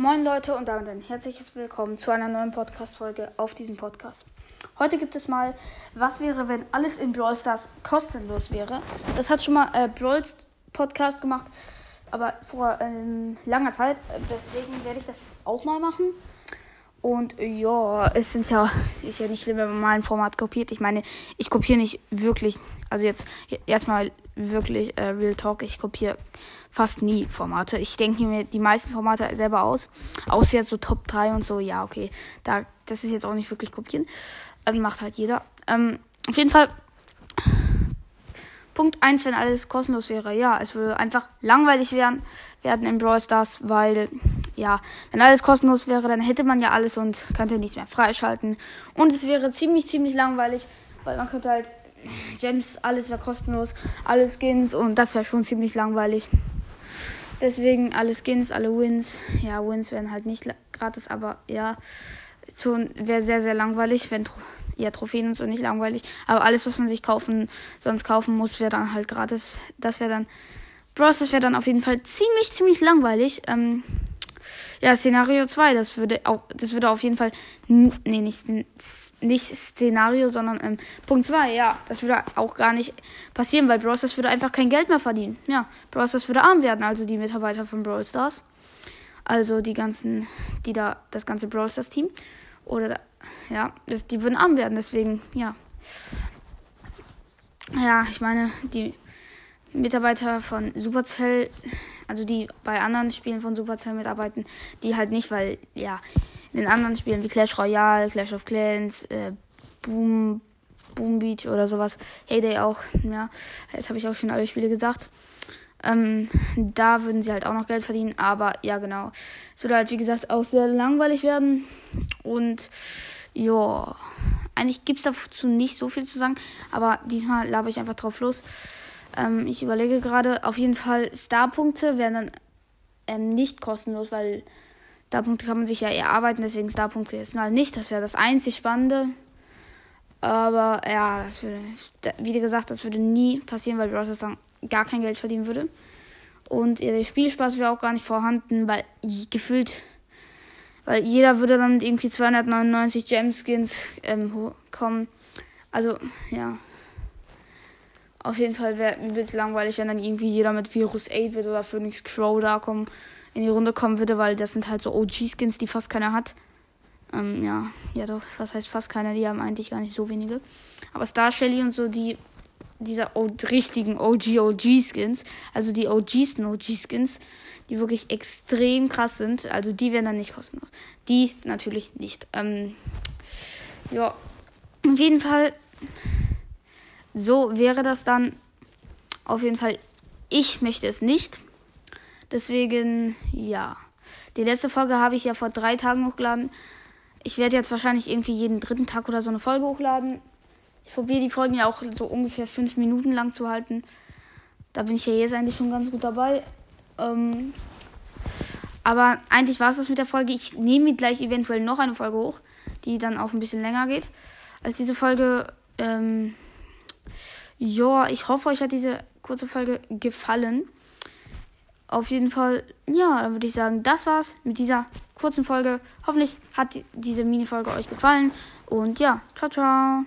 Moin Leute und damit ein herzliches Willkommen zu einer neuen Podcast-Folge auf diesem Podcast. Heute gibt es mal, was wäre, wenn alles in Brawl Stars kostenlos wäre. Das hat schon mal äh, Brawl Podcast gemacht, aber vor äh, langer Zeit. Deswegen werde ich das auch mal machen. Und ja, es sind ja, ist ja nicht schlimm, wenn man mal ein Format kopiert. Ich meine, ich kopiere nicht wirklich, also jetzt, jetzt mal wirklich äh, Real Talk, ich kopiere fast nie Formate. Ich denke mir die meisten Formate selber aus. Außer jetzt so Top 3 und so, ja, okay. Da, das ist jetzt auch nicht wirklich kopieren. Ähm, macht halt jeder. Ähm, auf jeden Fall. Punkt 1, wenn alles kostenlos wäre. Ja, es würde einfach langweilig werden, werden in Brawl Stars, weil ja, wenn alles kostenlos wäre, dann hätte man ja alles und könnte nichts mehr freischalten. Und es wäre ziemlich, ziemlich langweilig, weil man könnte halt Gems, alles wäre kostenlos, alle Skins und das wäre schon ziemlich langweilig. Deswegen alle Skins, alle Wins. Ja, Wins wären halt nicht gratis, aber ja, schon wäre sehr, sehr langweilig, wenn ja, Trophäen und so nicht langweilig. Aber alles, was man sich kaufen, sonst kaufen muss, wäre dann halt gratis. Das wäre dann. Bros, das wäre dann auf jeden Fall ziemlich, ziemlich langweilig. Ähm, ja, Szenario 2, das würde auch, das würde auf jeden Fall, nee, nicht, nicht Szenario, sondern ähm, Punkt 2, ja, das würde auch gar nicht passieren, weil Brawl Stars würde einfach kein Geld mehr verdienen. Ja, Brawl Stars würde arm werden, also die Mitarbeiter von Brawl Stars. Also die ganzen, die da, das ganze Brawl Stars Team. Oder, ja, die würden arm werden, deswegen, ja. Ja, ich meine, die Mitarbeiter von Supercell also die bei anderen Spielen von Supercell mitarbeiten, die halt nicht, weil ja, in den anderen Spielen wie Clash Royale, Clash of Clans, äh, Boom, Boom Beach oder sowas, Heyday auch, ja, jetzt habe ich auch schon alle Spiele gesagt. Ähm, da würden sie halt auch noch Geld verdienen, aber ja, genau. Es würde halt, wie gesagt, auch sehr langweilig werden. Und ja, eigentlich gibt es dazu nicht so viel zu sagen, aber diesmal laber ich einfach drauf los. Ähm, ich überlege gerade, auf jeden Fall Starpunkte wären dann ähm, nicht kostenlos, weil Starpunkte kann man sich ja erarbeiten, deswegen Starpunkte jetzt mal nicht. Das wäre das einzig Spannende. Aber ja, das würde, wie gesagt, das würde nie passieren, weil Bros. dann gar kein Geld verdienen würde. Und der Spielspaß wäre auch gar nicht vorhanden, weil gefühlt, weil jeder würde dann mit irgendwie 299 Gemskins ähm, kommen. Also, ja. Auf jeden Fall wäre übelst langweilig, wenn dann irgendwie jeder mit Virus 8 wird oder Phoenix Crow da kommen, in die Runde kommen würde, weil das sind halt so OG-Skins, die fast keiner hat. Ähm, ja, ja doch, was heißt fast keiner, die haben eigentlich gar nicht so wenige. Aber Star Shelly und so, die, dieser richtigen OG-OG-Skins, also die OGsten OG-Skins, die wirklich extrem krass sind, also die werden dann nicht kostenlos. Die natürlich nicht. Ähm, ja, auf jeden Fall so wäre das dann auf jeden Fall. Ich möchte es nicht. Deswegen, ja. Die letzte Folge habe ich ja vor drei Tagen hochgeladen. Ich werde jetzt wahrscheinlich irgendwie jeden dritten Tag oder so eine Folge hochladen. Ich probiere die Folgen ja auch so ungefähr fünf Minuten lang zu halten. Da bin ich ja jetzt eigentlich schon ganz gut dabei. Ähm, aber eigentlich war es das mit der Folge. Ich nehme gleich eventuell noch eine Folge hoch, die dann auch ein bisschen länger geht als diese Folge. Ähm, ja, ich hoffe, euch hat diese kurze Folge gefallen. Auf jeden Fall, ja, dann würde ich sagen, das war's mit dieser kurzen Folge. Hoffentlich hat diese Mini-Folge euch gefallen. Und ja, ciao, ciao.